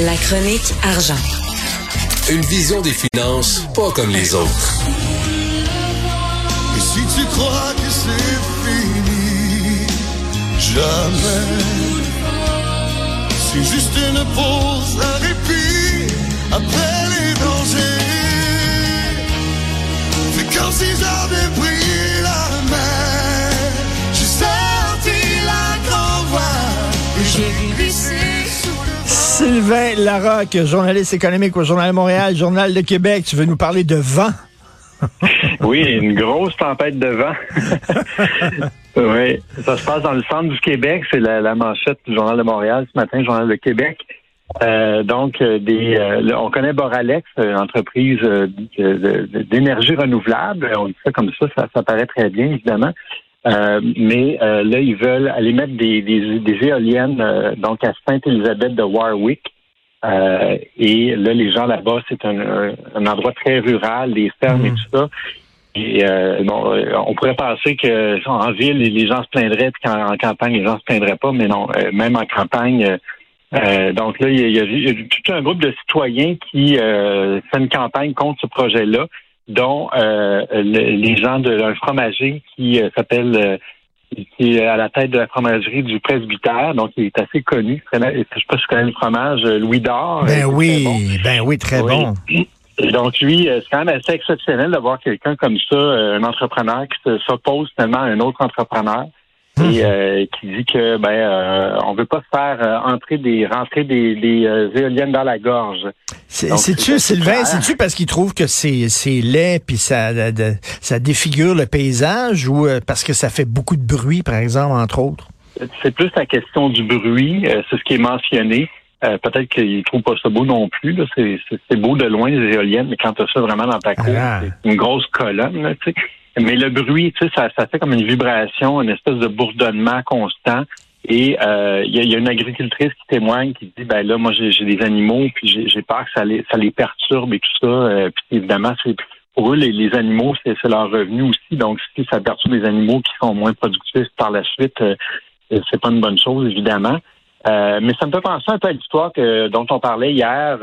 La chronique argent. Une vision des finances pas comme les autres. Et si tu crois que c'est fini, jamais. C'est juste une pause, Sylvain Larocque, journaliste économique au Journal de Montréal, Journal de Québec. Tu veux nous parler de vent? Oui, une grosse tempête de vent. oui, ça se passe dans le centre du Québec. C'est la, la manchette du Journal de Montréal ce matin, Journal de Québec. Euh, donc, euh, des, euh, on connaît Boralex, euh, entreprise euh, d'énergie renouvelable. On dit ça comme ça, ça, ça paraît très bien, évidemment. Mais là, ils veulent aller mettre des, des, des éoliennes donc à Sainte-Élisabeth de Warwick. Euh, et là, les gens là-bas, c'est un, un, un endroit très rural, des fermes et tout ça. Et euh, bon, euh, on pourrait penser que en ville, les gens se plaindraient, puis qu'en en campagne, les gens se plaindraient pas, mais non, euh, même en campagne. donc là, il y, a, il y a- tout un groupe de citoyens qui euh, fait une campagne contre ce projet-là, dont euh, le- les gens d'un fromager qui euh, s'appelle qui est à la tête de la fromagerie du presbytère, donc il est assez connu. Je sais pas si tu connais le fromage euh, Louis d'Or. Ben oui, bon. ben oui, très Oui. bon. Et donc, lui, euh, c'est quand même assez exceptionnel d'avoir quelqu'un comme ça, euh, un entrepreneur qui se- s'oppose tellement à un autre entrepreneur et euh, qui dit que ben euh, on veut pas faire euh, entrer des rentrer des, des euh, éoliennes dans la gorge. C'est- C'est-tu, c'est Sylvain, c'est-tu parce qu'il trouve que c'est c'est laid puis ça, de- ça défigure le paysage ou parce que ça fait beaucoup de bruit, par exemple, entre autres? C'est plus la question du bruit, c'est ce qui est mentionné. Euh, Peut-être qu'il trouve pas ça beau non plus. C'est beau de loin les éoliennes, mais quand tu as ça vraiment dans ta cour, Ah. c'est une grosse colonne. là, tu sais. Mais le bruit, tu sais, ça, ça fait comme une vibration, une espèce de bourdonnement constant. Et euh, il y, a- y a une agricultrice qui témoigne, qui dit ben là, moi j'ai des animaux, puis j'ai peur que ça les, ça les perturbe et tout ça. Euh, puis évidemment, c'est pour eux les, les animaux, c'est leur revenu aussi. Donc si ça perturbe les animaux qui sont moins productifs par la suite, euh, euh, c'est pas une bonne chose évidemment. Euh, mais ça me fait penser un peu à l'histoire dont on parlait hier.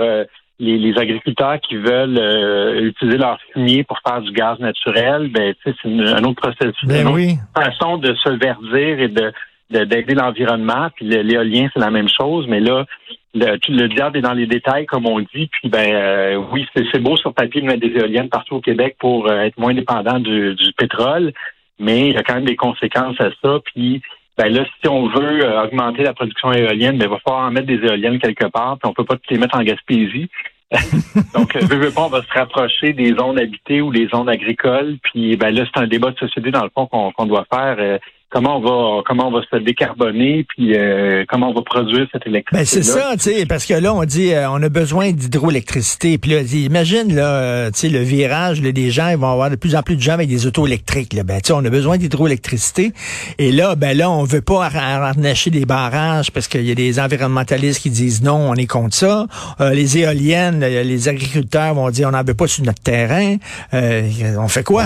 Les, les agriculteurs qui veulent euh, utiliser leur fumier pour faire du gaz naturel, ben c'est un autre processus, Ben une autre oui. façon de se verdir et de de- d'aider l'environnement. Puis l'éolien, c'est la même chose, mais là, le, le diable est dans les détails, comme on dit. Puis ben euh, oui, c'est c'est beau sur papier de mettre des éoliennes partout au Québec pour euh, être moins dépendant du, du pétrole, mais il y a quand même des conséquences à ça. Puis ben là, si on veut euh, augmenter la production éolienne, ben, il va falloir en mettre des éoliennes quelque part, puis on peut pas toutes les mettre en Gaspésie. Donc, euh, veux, pas, on va se rapprocher des zones habitées ou des zones agricoles. Puis, ben là, c'est un débat de société dans le fond qu'on qu'on doit faire. Comment on va, comment on va se décarboner, puis euh, comment on va produire cette électricité. Ben c'est ça, tu sais, parce que là on dit euh, on a besoin d'hydroélectricité. Puis là, imagine là, euh, tu sais, le virage, là, des gens, ils vont avoir de plus en plus de gens avec des autos électriques. Là. Ben tu sais, on a besoin d'hydroélectricité. Et là, ben là, on veut pas har- harnacher des barrages parce qu'il y a des environnementalistes qui disent non, on est contre ça. Euh, les éoliennes, euh, les agriculteurs vont dire on n'en veut pas sur notre terrain. Euh, on fait quoi?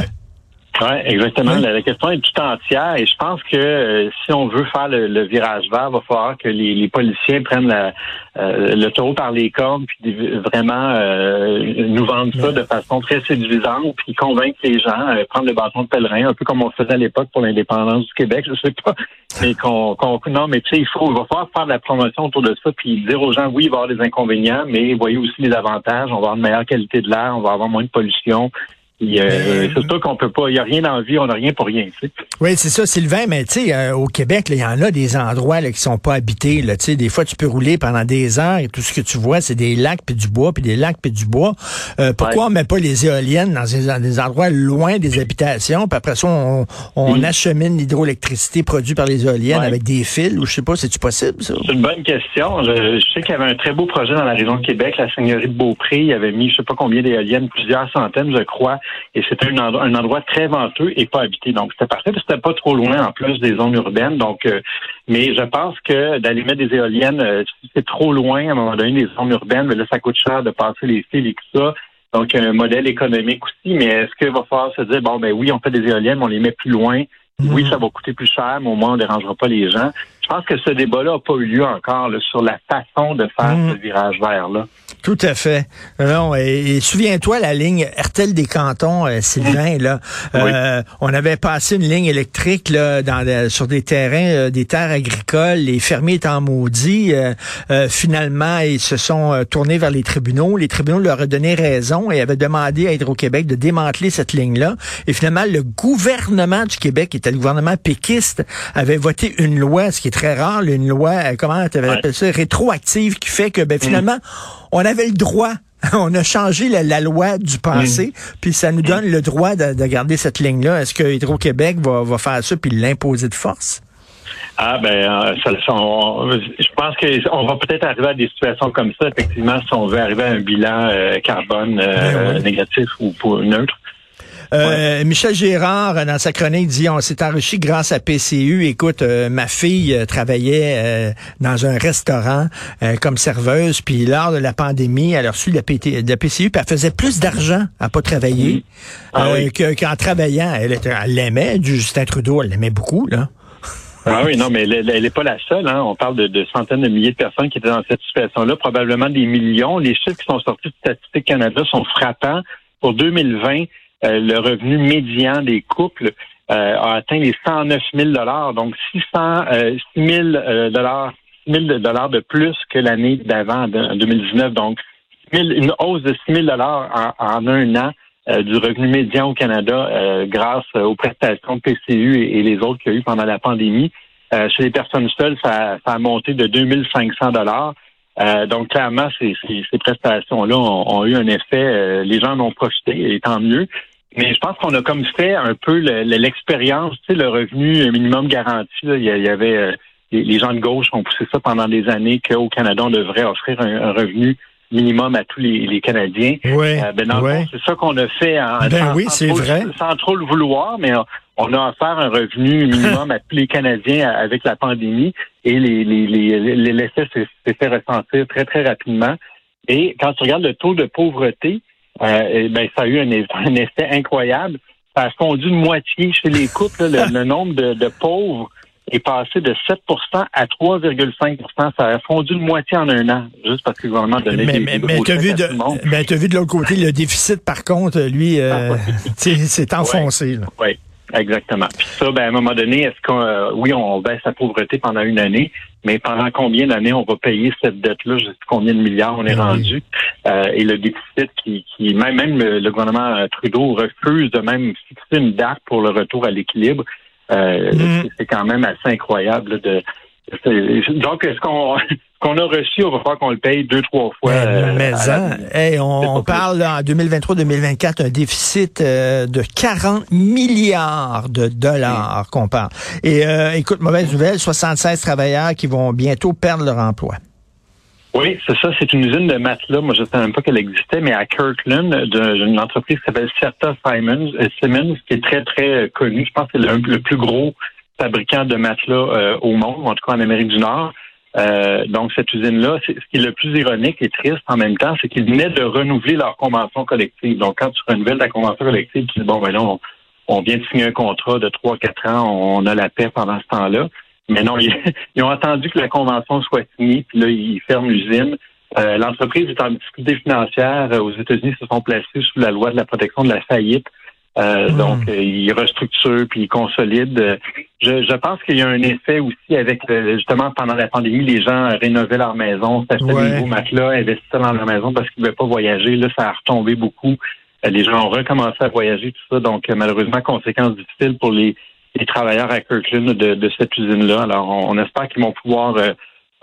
Oui, exactement. La, la question est tout entière et je pense que euh, si on veut faire le, le virage vert, il va falloir que les, les policiers prennent la, euh, le taureau par les cornes puis vraiment euh, nous vendent ça de façon très séduisante puis convaincre les gens, prendre le bâton de pèlerin, un peu comme on faisait à l'époque pour l'indépendance du Québec, je sais pas. Mais qu'on, qu'on- non, mais tu sais, il faut, il va falloir faire de la promotion autour de ça puis dire aux gens, oui, il va y avoir des inconvénients, mais voyez aussi les avantages. On va avoir une meilleure qualité de l'air, on va avoir moins de pollution. Puis, euh, Mais- c'est sûr qu'on peut pas, il n'y a rien dans la vie, on n'a rien pour rien. Tu sais. Oui, c'est ça, Sylvain, mais tu sais, euh, au Québec, il y en a des endroits là, qui sont pas habités. Là, tu sais, des fois, tu peux rouler pendant des heures et tout ce que tu vois, c'est des lacs puis du bois, puis des lacs puis du bois. Euh, pourquoi Ouais. on met pas les éoliennes dans des, dans des endroits loin des habitations, puis après ça, on, on achemine l'hydroélectricité produite par les éoliennes Ouais. avec des fils, ou je sais pas, c'est-tu possible, ça? C'est une bonne question. Je, je sais qu'il y avait un très beau projet dans la région de Québec, la Seigneurie de Beaupré. Il avait mis je sais pas combien d'éoliennes, plusieurs centaines, je crois. Et c'était un, endroit- un endroit très venteux et pas habité. Donc c'était parfait. C'était pas trop loin en plus des zones urbaines. Donc, euh, mais je pense que d'aller mettre des éoliennes, euh, c'est trop loin à un moment donné des zones urbaines, mais là ça coûte cher de passer les fils et tout ça. Donc un modèle économique aussi. Mais est-ce qu'il va falloir se dire bon ben oui, on fait des éoliennes, mais on les met plus loin. Oui, ça va coûter plus cher, mais au moins on ne dérangera pas les gens. Je pense que ce débat-là n'a pas eu lieu encore sur la façon de faire mmh. ce virage vert-là. Tout à fait. Non, et, souviens-toi la ligne Hertel des cantons, euh, Sylvain, là. Euh, on avait passé une ligne électrique là, dans, sur des terrains, euh, des terres agricoles. Les fermiers étant maudits. finalement, ils se sont tournés vers les tribunaux. Les tribunaux leur ont donné raison et avaient demandé à Hydro-Québec de démanteler cette ligne-là. Et finalement, le gouvernement du Québec, qui était le gouvernement péquiste, avait voté une loi, ce qui est très rare, une loi, comment tu appelé ça, rétroactive, qui fait que ben, finalement, on avait le droit on a changé la, loi du passé, puis ça nous donne le droit de, garder cette ligne-là. Est-ce que Hydro-Québec va, va, faire ça puis l'imposer de force? Ah ben, euh, ça, je pense qu'on va peut-être arriver à des situations comme ça, effectivement, si on veut arriver à un bilan euh, carbone euh, ben négatif ou neutre. Euh, Michel Gérard, dans sa chronique, dit on s'est enrichi grâce à PCU. Écoute, euh, ma fille euh, travaillait dans un restaurant comme serveuse, puis lors de la pandémie, elle a reçu la, PCU, puis elle faisait plus d'argent à pas travailler ah qu'en travaillant. Elle, l'aimait, Justin Trudeau, elle l'aimait beaucoup, là. Ah oui, non, mais elle n'est pas la seule. Hein. On parle de, de, centaines de milliers de personnes qui étaient dans cette situation-là, probablement des millions. Les chiffres qui sont sortis de Statistique Canada sont frappants. Pour 2020, euh, le revenu médian des couples euh, a atteint les 109 000 donc 600, 6 000 dollars, 000 dollars de plus que l'année d'avant, en 2019. Donc, une hausse de 6 000 dollars en, un an euh, du revenu médian au Canada grâce aux prestations de PCU et, les autres qu'il y a eu pendant la pandémie. chez les personnes seules, ça, a monté de 2 500 dollars. Donc clairement, ces, prestations-là ont, eu un effet. les gens en ont profité, et tant mieux. Mais je pense qu'on a comme fait un peu l'expérience, tu sais, le revenu minimum garanti. il y avait euh, les, gens de gauche ont poussé ça pendant des années qu'au Canada, on devrait offrir un, revenu minimum à tous les, Canadiens. Oui, euh, ben, c'est ça qu'on a fait en, ben sans, oui, c'est vrai. sans trop le vouloir, mais on, a offert un revenu minimum à tous les Canadiens avec la pandémie et les, les, les, l'effet s'est fait ressentir très, très rapidement. Et quand tu regardes le taux de pauvreté, euh, ben, ça a eu un, effet incroyable. Ça a fondu de moitié chez les couples. le, nombre de, pauvres est passé de 7% à 3,5% Ça a fondu de moitié en un an, juste parce que le gouvernement donnait mais, des, Mais, tu as vu de, mais vu de l'autre côté, le déficit, par contre, lui, euh, c'est enfoncé. Oui. Exactement. Puis ça, ben, à un moment donné, est-ce qu'on, euh, oui, on baisse la pauvreté pendant une année, mais pendant combien d'années on va payer cette dette-là? Je sais combien de milliards on est ben rendu. Euh, et le déficit qui, qui même, même le, gouvernement euh, Trudeau refuse de même fixer une date pour le retour à l'équilibre. Mm. C'est quand même assez incroyable de. Donc, est-ce qu'on qu'on a reçu, on va falloir qu'on le paye deux, trois fois. Mais, euh, on, parle en 2023-2024 un déficit euh, de 40 milliards de dollars qu'on parle. Et euh, écoute, mauvaise nouvelle, 76 travailleurs qui vont bientôt perdre leur emploi. Oui, c'est ça. C'est une usine de matelas. Moi, je ne savais même pas qu'elle existait, mais à Kirkland, d'une entreprise qui s'appelle Certa Simons, Simmons, qui est très, très connue. Je pense que c'est le, le, plus gros fabricant de matelas au monde, en tout cas en Amérique du Nord. Euh, donc, cette usine-là, ce qui est le plus ironique et triste en même temps, c'est qu'ils venaient de renouveler leur convention collective. Donc, quand tu renouvelles ta convention collective, tu dis, bon, ben là, on, vient de signer un contrat de 3-4 ans, on a la paix pendant ce temps-là. Mais non, ils, ont attendu que la convention soit signée, puis là, ils ferment l'usine. Euh, l'entreprise est en difficulté financière. Aux États-Unis, se sont placés sous la loi de la protection de la faillite. Euh, hmm. Donc, euh, il restructure puis il consolide. Je, je pense qu'il y a un effet aussi avec justement pendant la pandémie, les gens rénovaient leur maison, s'achetaient des nouveaux matelas, investissaient dans leur maison parce qu'ils ne pouvaient pas voyager. Là, ça a retombé beaucoup. Euh, les gens ont recommencé à voyager, tout ça. Donc, malheureusement, conséquences difficiles pour les, les travailleurs à Kirkland de, de cette usine-là. Alors, on, espère qu'ils vont pouvoir euh,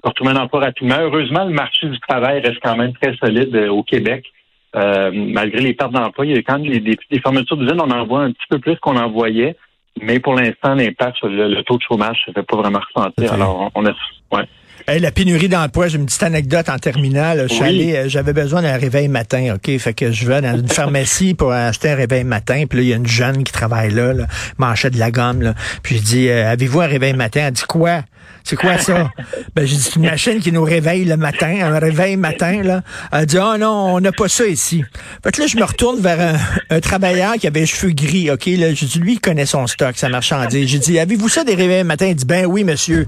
retrouver un emploi rapidement. Heureusement, le marché du travail reste quand même très solide au Québec. Euh, malgré les pertes d'emploi, il y a quand même des, des, fermetures d'usines, on en voit un petit peu plus qu'on en voyait, mais pour l'instant, l'impact sur le, taux de chômage ne se fait pas vraiment ressentir. Alors, on a, ouais. Hey, la pénurie d'emploi, j'ai une petite anecdote en terminale. Je suis Oui. allé, euh, j'avais besoin d'un réveil matin, OK? Fait que je vais dans une pharmacie pour acheter un réveil matin. Puis là, il y a une jeune qui travaille là, là de la gomme. Là. Puis je dis, euh, avez-vous un réveil matin? Elle dit quoi? C'est quoi ça? ben, j'ai dit, c'est une machine qui nous réveille le matin, un réveil matin, là. Elle dit, oh non, on n'a pas ça ici. Fait que là, je me retourne vers un, un travailleur qui avait les cheveux gris, OK? Là, j'ai dit, lui, il connaît son stock, sa marchandise. J'ai dit, avez-vous ça des réveils matin? Il dit, ben oui, monsieur.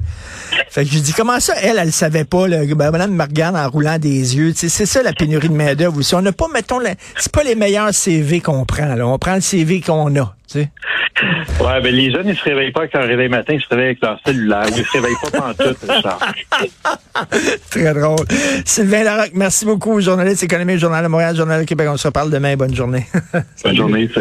Fait que j'ai dit, comment ça, elle, elle le savait pas, là? Ben, madame me regarde en roulant des yeux. C'est ça, la pénurie de main-d'œuvre aussi. On n'a pas, mettons, c'est pas les meilleurs CV qu'on prend, là. On prend le CV qu'on a, tu sais. Ouais, ben les jeunes, ils se réveillent pas avec leur réveil matin, ils se réveillent avec leur cellulaire. Ils se réveillent pas pantoute, Richard. Très drôle. Sylvain Larocque, merci beaucoup, journaliste économique, Journal de Montréal, Journal de Québec. On se reparle demain. Bonne journée. Bonne journée.